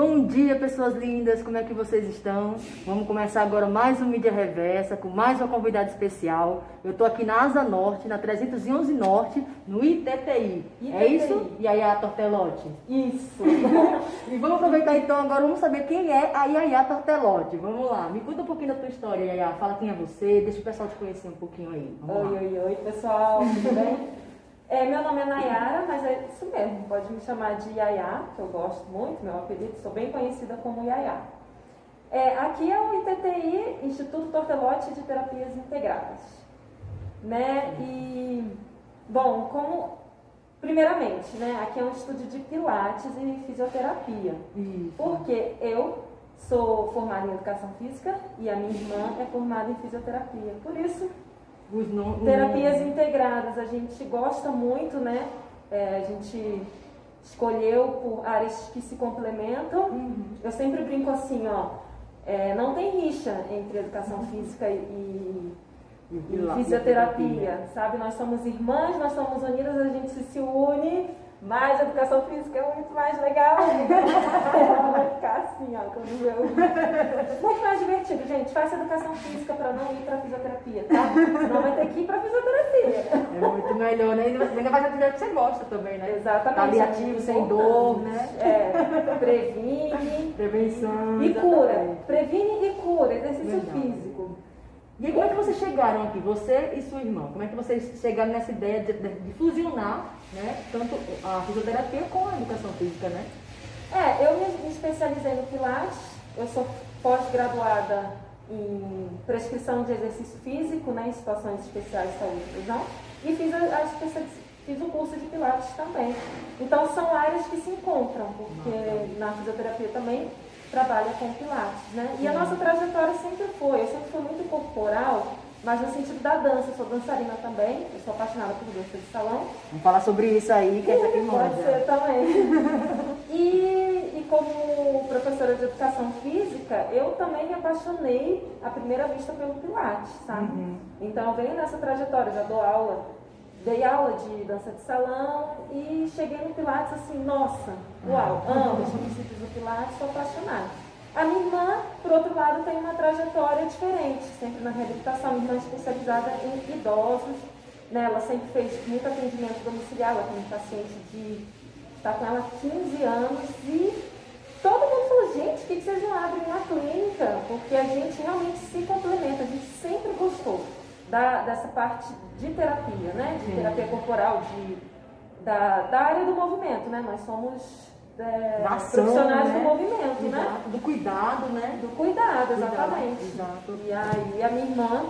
Bom dia, pessoas lindas, como é que vocês estão? Vamos começar agora mais um Mídia Reversa, com mais uma convidada especial. Eu estou aqui na Asa Norte, na 311 Norte, no ITTI. ITTI. É isso, Yaya Tortelote? Isso. E vamos aproveitar então agora, vamos saber quem é a Yaya Tortelote. Vamos lá, me conta um pouquinho da tua história, Yaya. Fala quem é você, deixa o pessoal te conhecer um pouquinho aí. Vamos lá. oi, oi, oi, pessoal, tudo bem? É, meu nome é Nayara, mas é isso mesmo, pode me chamar de Yaya, que eu gosto muito, meu apelido, sou bem conhecida como Yaya. É, aqui é o ITTI, Instituto Tortelote de Terapias Integradas. Né? E, bom, como, primeiramente, né, aqui é um estúdio de pilates e fisioterapia. Isso. Porque eu sou formada em educação física e a minha irmã é formada em fisioterapia. Por isso, Terapias integradas a gente gosta muito, né? É, a gente escolheu por áreas que se complementam. Uhum. Eu sempre brinco assim, ó. é, não tem rixa entre educação física e, E e pila- fisioterapia, sabe? Nós somos irmãs, nós somos unidas, a gente se une, mas a educação física é muito mais legal. Ela vai ficar assim, ó, quando o- Muito mais divertido, gente. Faça educação física para não ir para fisioterapia, tá? Senão vai ter que ir para fisioterapia. É muito melhor, né? Ainda ainda mais atividade que você gosta também, né? Exatamente. Paliativo, sem dor, né? É, previne Prevenção. e cura. exatamente. Previne e cura, exercício físico. E aí, como é que vocês chegaram aqui, você e sua irmã? Como é que vocês chegaram nessa ideia de, de- de fusionar, né? Tanto a fisioterapia com a educação física, né? É, eu me especializei no Pilates, eu sou pós-graduada em prescrição de exercício físico, né, em situações especiais de saúde e inclusão, e fiz, a, a fiz o curso de Pilates também. Então são áreas que se encontram, porque na fisioterapia também trabalha com Pilates, né? E a nossa trajetória sempre foi, eu sempre fui muito corporal, mas no sentido da dança, eu sou dançarina também, eu sou apaixonada por dança de salão, Vamos falar sobre isso aí, que essa aqui Pode ser também. e, e como professora de educação física, eu também me apaixonei à primeira vista pelo Pilates, sabe? Uhum. Então eu venho nessa trajetória, já dou aula, dei aula de dança de salão e cheguei no Pilates assim, nossa, uau, amo os princípios do Pilates, sou apaixonada. A minha irmã, por outro lado, tem uma trajetória diferente, sempre na reabilitação, minha irmã é especializada em idosos, né? Ela sempre fez muito atendimento domiciliar, ela tem um paciente de. está com ela há 15 anos e todo mundo falou, gente, por que que vocês não abrem uma clínica? Porque a gente realmente se complementa, a gente sempre gostou da, dessa parte de terapia, né? De Sim. terapia corporal, de, da, da área do movimento, né? Nós somos é, Da ação, profissionais né? do movimento, né? Exato, Do cuidado, né? Do cuidado, exatamente. exato. E aí a minha irmã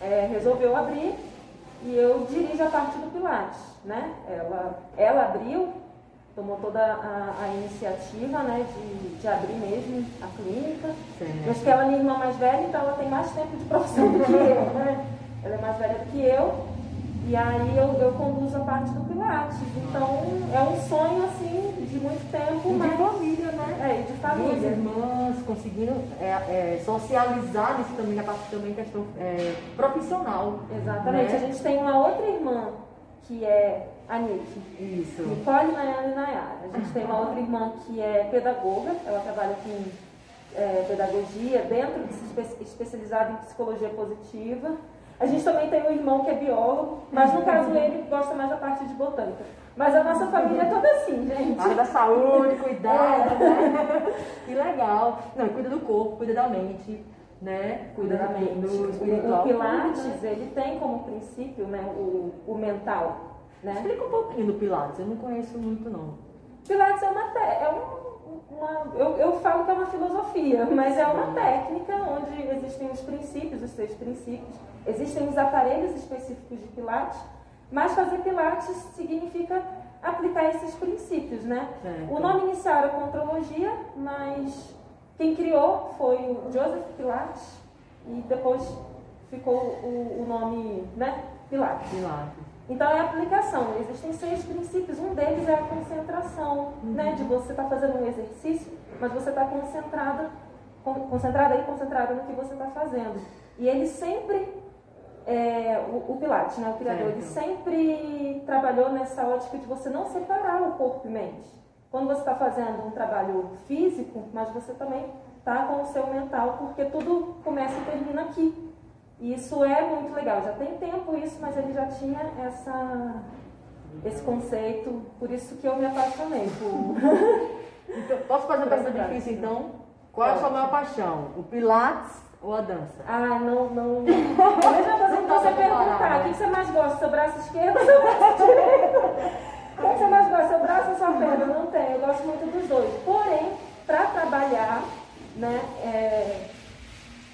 é, resolveu abrir e eu dirijo a parte do Pilates, né? Ela, ela abriu, tomou toda a, a iniciativa, né, de, de abrir mesmo a clínica. Certo. Mas que ela é minha irmã mais velha, então ela tem mais tempo de profissão do que eu, né? Ela é mais velha do que eu. E aí eu, eu conduzo a parte do Pilates. Então é um sonho assim muito tempo, E de mas família, né? é, e de Duas família. irmãs conseguindo é, é, socializar isso também, a parte também questão é, profissional. Exatamente. né? A gente tem uma outra irmã que é a Nick. Isso. Nicole, Nayana e Nayara. A gente tem uma outra irmã que é pedagoga, ela trabalha com é, pedagogia, dentro de se espe- especializada em psicologia positiva. A gente também tem um irmão que é biólogo, mas no caso ele gosta mais da parte de botânica. Mas a nossa família é toda assim, gente. Área da saúde, cuidado, né? Que legal. Não, cuida do corpo, cuida da mente, né? Cuida da mente. do espiritual. o Pilates, ele tem como princípio né, o, o mental. Né? Explica um pouquinho do Pilates, eu não conheço muito não. Pilates é uma, é um- uma eu, eu falo que é uma filosofia, mas é uma técnica onde princípios, os seis princípios, existem os aparelhos específicos de Pilates, mas fazer Pilates significa aplicar esses princípios, né? Certo. O nome inicial era contrologia, mas quem criou foi o Joseph Pilates e depois ficou o, o nome, né? Pilates. Pilates. Então é aplicação. Existem seis princípios. Um deles é a concentração, né? De você estar tá fazendo um exercício, mas você está concentrada, concentrada e concentrada no que você está fazendo. E ele sempre, é, o, o Pilates, né? O criador, ele sempre trabalhou nessa ótica de você não separar o corpo e mente. Quando você está fazendo um trabalho físico, mas você também está com o seu mental, porque tudo começa e termina aqui. E isso é muito legal. Já tem tempo isso, mas ele já tinha essa, esse conceito, por isso que eu me apaixonei. Por... então, posso fazer uma pergunta difícil então? Qual é a sua maior paixão? O Pilates ou a dança? Ah, não, não. Eu já fazendo você perguntar, o que você mais gosta? Seu braço esquerdo ou seu braço direito? O que você mais gosta? Seu braço ou sua perna? Não tem, eu gosto muito dos dois. Porém, para trabalhar, né, é,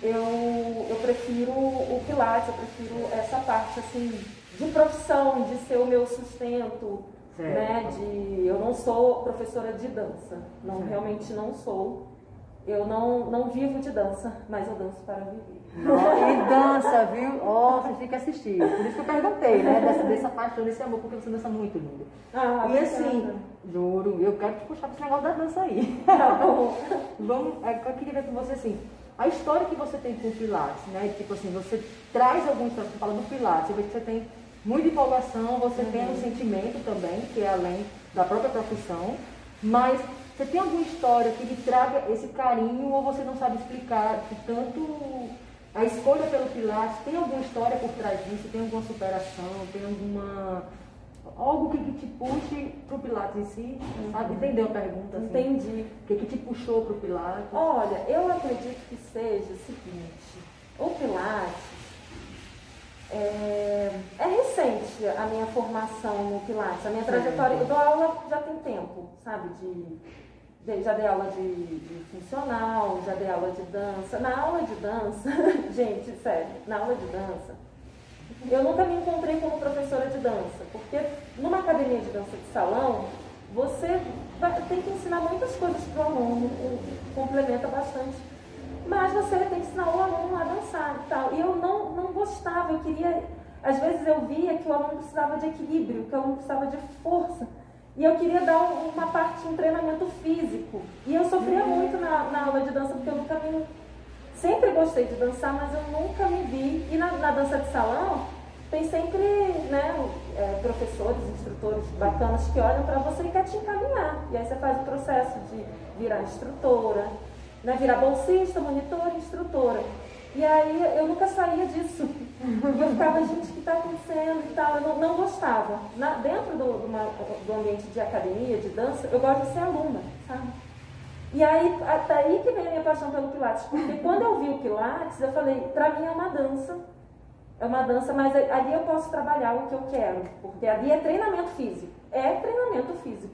eu, eu prefiro o Pilates, eu prefiro essa parte assim de profissão, de ser o meu sustento, certo. né? De eu não sou professora de dança, não certo. realmente não sou. Eu não, não vivo de dança, mas eu danço para viver. e dança, viu? Ó, oh, você tem que assistir. Por isso que eu perguntei, né? Dessa, dessa paixão, desse amor, porque você dança muito lindo. Ah, e assim, juro, eu quero te puxar para esse negócio da dança aí. Tá bom. Vamos, é, eu queria ver com você assim a história que você tem com o Pilates, né? Tipo assim, você traz alguma história, você fala do Pilates, você vê que você tem muita empolgação, você uhum. tem um sentimento também, que é além da própria profissão, mas você tem alguma história que lhe traga esse carinho ou você não sabe explicar que tanto a escolha pelo Pilates, tem alguma história por trás disso, tem alguma superação, tem alguma algo que, que te puxe para o Pilates em si, uhum. sabe? Entendeu a pergunta? Assim? Entendi. O que, que te puxou para o Pilates? Olha, eu acredito que seja o seguinte, o Pilates é, é, recente a minha formação no Pilates, a minha trajetória, eu dou aula já tem tempo, sabe? De, de já dei aula de, de, funcional, já dei aula de dança. Na aula de dança, gente, sério, na aula de dança, eu nunca me encontrei como professora de dança, porque numa academia de dança de salão, você vai, tem que ensinar muitas coisas para o aluno, complementa bastante, mas você tem que ensinar o aluno a dançar e tal. E eu não, não gostava, eu queria, às vezes eu via que o aluno precisava de equilíbrio, que o aluno precisava de força. E eu queria dar uma parte, um treinamento físico. E eu sofria uhum. muito na, na aula de dança, porque eu nunca me sempre gostei de dançar, mas eu nunca me vi. E na, na dança de salão, tem sempre né, é, professores, instrutores bacanas que olham para você e querem te encaminhar. E aí você faz o processo de virar instrutora, né, virar bolsista, monitora, instrutora. E aí eu nunca saía disso. Eu ficava, gente, o que está acontecendo e tal. Eu não, não gostava. Na, dentro do, do, do ambiente de academia, de dança, eu gosto de ser aluna, sabe? E aí, até aí que vem a minha paixão pelo Pilates, porque quando eu vi o Pilates, eu falei, para mim é uma dança, é uma dança, mas ali eu posso trabalhar o que eu quero, porque ali é treinamento físico, é treinamento físico.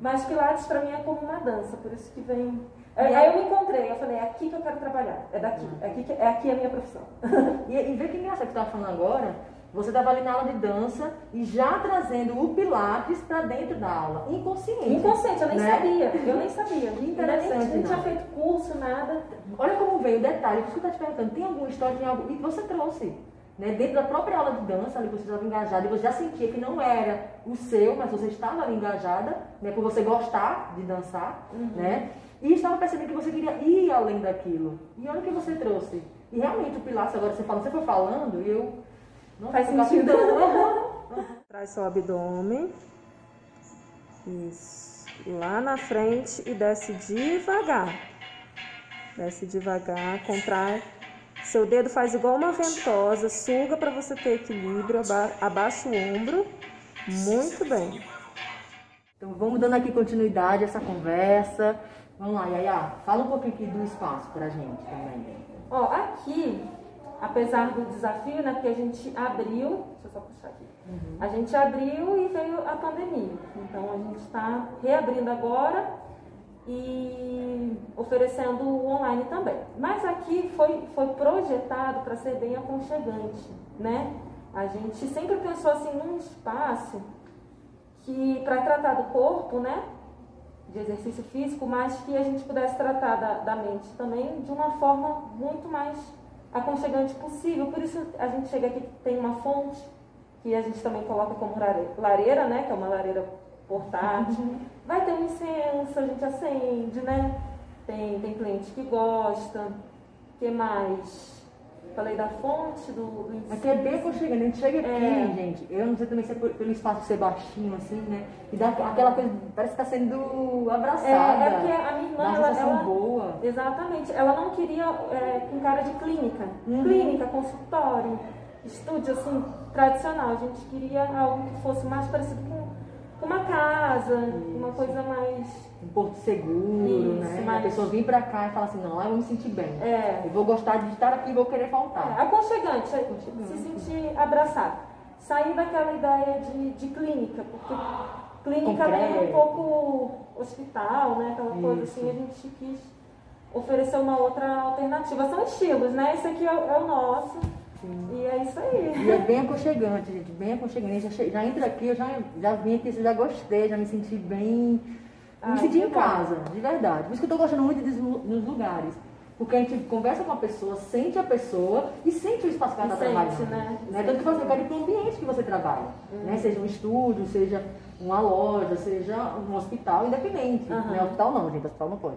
Mas Pilates para mim é como uma dança, por isso que vem. Aí, aí eu me encontrei, eu falei, é aqui que eu quero trabalhar, é daqui, é aqui, que, é aqui a minha profissão. e, e vê que engraçado que você estava falando agora, você estava ali na aula de dança e já trazendo o Pilates para dentro da aula, inconsciente. Inconsciente, eu nem né? sabia. Eu nem sabia. Interessante. Nem, nem tinha feito curso, nada. Olha como veio o detalhe, por isso que eu estou te perguntando, tem alguma história, tem algo. E você trouxe. Né? Dentro da própria aula de dança, ali você estava engajada e você já sentia que não era o seu, mas você estava ali engajada, né? por você gostar de dançar, uhum. né? E estava percebendo que você queria ir além daquilo. E olha o que você trouxe. E realmente o Pilates, agora você fala, você foi falando, e eu não faz sentido. Traz seu abdômen. Isso. Lá na frente e desce devagar. Desce devagar, contrai. Seu dedo faz igual uma ventosa, suga para você ter equilíbrio, aba abaixa o ombro. Muito bem. Então vamos dando aqui continuidade a essa conversa. Vamos lá, Yaya, fala um pouquinho aqui do espaço pra gente também. Ó, aqui apesar do desafio, né? Porque a gente abriu, deixa eu só puxar aqui. Uhum. A gente abriu e veio a pandemia. Então a gente está reabrindo agora e oferecendo o online também. Mas aqui foi, foi projetado para ser bem aconchegante, né? A gente sempre pensou assim num espaço que para tratar do corpo, né? De exercício físico, mas que a gente pudesse tratar da, da mente também de uma forma muito mais aconchegante possível. Por isso a gente chega aqui tem uma fonte, que a gente também coloca como lare- lareira, né? Que é uma lareira portátil. Vai ter um incenso, a gente acende, né? Tem, tem cliente que gosta. O que mais? Falei da fonte do, do. Aqui é bem aconchegante. A gente chega aqui, É. gente. Eu não sei também se é por- pelo espaço ser baixinho, assim, né? E dá aquela coisa, parece que tá sendo abraçada. É, é porque a minha irmã, ela, ela- boa. Exatamente. Ela não queria é, com cara de clínica. Uhum. Clínica, consultório, estúdio assim, tradicional. A gente queria algo que fosse mais parecido com uma casa, uma coisa mais. Um porto seguro, Isso, né? A pessoa vir pra cá e fala assim, não, lá eu vou me sentir bem. É, Eu vou gostar de estar aqui e vou querer é, voltar. aconchegante, se Aconchegante. sentir abraçado. Sair daquela ideia de, de clínica, porque clínica lembra um Concreto. pouco hospital, né? Aquela coisa Isso. assim, a gente quis oferecer uma outra alternativa. São estilos, né? Esse aqui é, é o nosso. E é isso aí. E é bem aconchegante, gente, bem aconchegante. Já, já entra aqui, eu já, já vim aqui, já gostei, já me senti bem. Ai, me senti que em bom. casa, de verdade. Por isso que eu tô gostando muito dos lu- nos lugares. Porque a gente conversa com a pessoa, sente a pessoa e sente o espaço que ela está trabalhando. né? né? Tanto que você quer ir para o ambiente que você trabalha. Né? Seja um estúdio, seja uma loja, seja um hospital, independente. Aham. Né? Hospital não, gente, hospital não pode.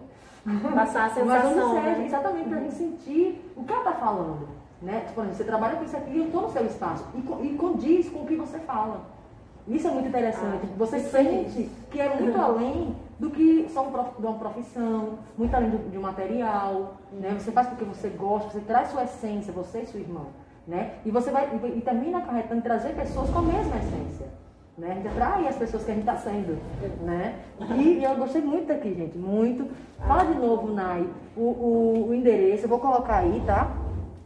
Passar a Mas onde sensação. seja, né? exatamente para a gente sentir o que ela está falando. Né? Tipo, por exemplo, você trabalha com isso aqui e eu estou no seu espaço. E, e condiz com o que você fala. Isso é muito interessante. Ah, você sente que é muito Uhum. além do que só um prof- de uma profissão, muito além do- de um material. Né? Você faz porque você gosta, você traz sua essência, você e sua irmã. Né? E você vai e, e termina acarretando trazer pessoas com a mesma essência. Né? A gente atrai as pessoas que a gente está sendo. Né? E, e eu gostei muito daqui, gente. Muito. Fala de novo, Nai, o, o, o endereço. Eu vou colocar aí, tá?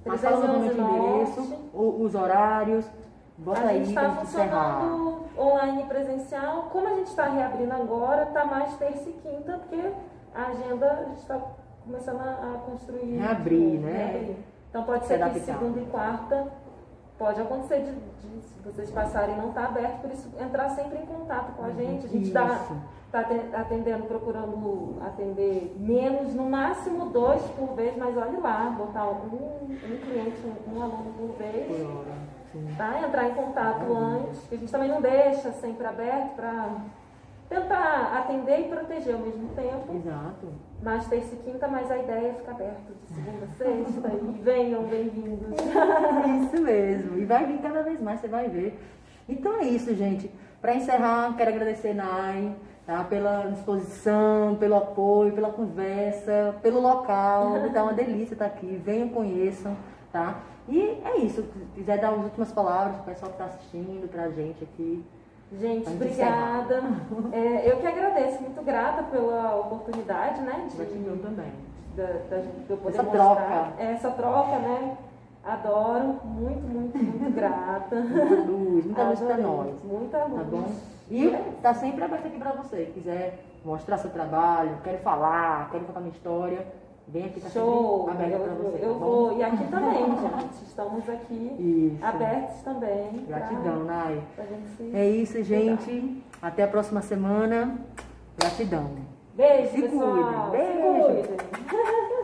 Mas fala novamente o 311 endereço, os horários. Bota a gente está gente encerrar. funcionando online presencial. Como a gente está reabrindo agora, está mais terça e quinta, porque a agenda a gente está começando a, construir. Reabrir, novo, né? reabrir. Então pode Se ser que segunda e quarta pode acontecer de, de se vocês passarem e não está aberto, por isso entrar sempre em contato com a gente. A gente Isso. tá aten- atendendo, procurando atender menos, no máximo dois por vez, mas olhe lá, botar um, um cliente, um, um aluno por vez Por tá? Entrar em contato antes, que a gente também não deixa sempre aberto para tentar atender e proteger ao mesmo tempo. Exato. Mas terça e quinta, mas a ideia é ficar aberto de segunda a sexta e venham bem-vindos. Isso mesmo. E vai vir cada vez mais, você vai ver. Então é isso, gente. Para encerrar, quero agradecer Nai, tá? Pela disposição, pelo apoio, pela conversa, pelo local. Tá uma delícia estar aqui. Venham, conheçam, tá? E é isso. Se quiser dar as últimas palavras pro pessoal que está assistindo, pra gente aqui. Gente, obrigada. É, eu que agradeço, muito grata pela oportunidade, né? De, Gratidão também. da, da, de eu poder Essa mostrar troca. essa troca, né? Adoro, muito, muito, muito grata. Muita luz, muita luz Adorei. nós. Muita luz. Tá bom? E tá sempre aberto aqui pra você. Quiser mostrar seu trabalho, quero falar, quero contar minha história, vem aqui, tá Show! sempre aberto pra Eu, você. eu tá vou. E aqui também, gente. Estamos aqui Isso. abertos também. pra- Gratidão, Nai. Pra gente se... É isso, gente. Até a próxima semana. Gratidão. Beijo, Se pessoal. cuidem. Beijo. Se cuidem.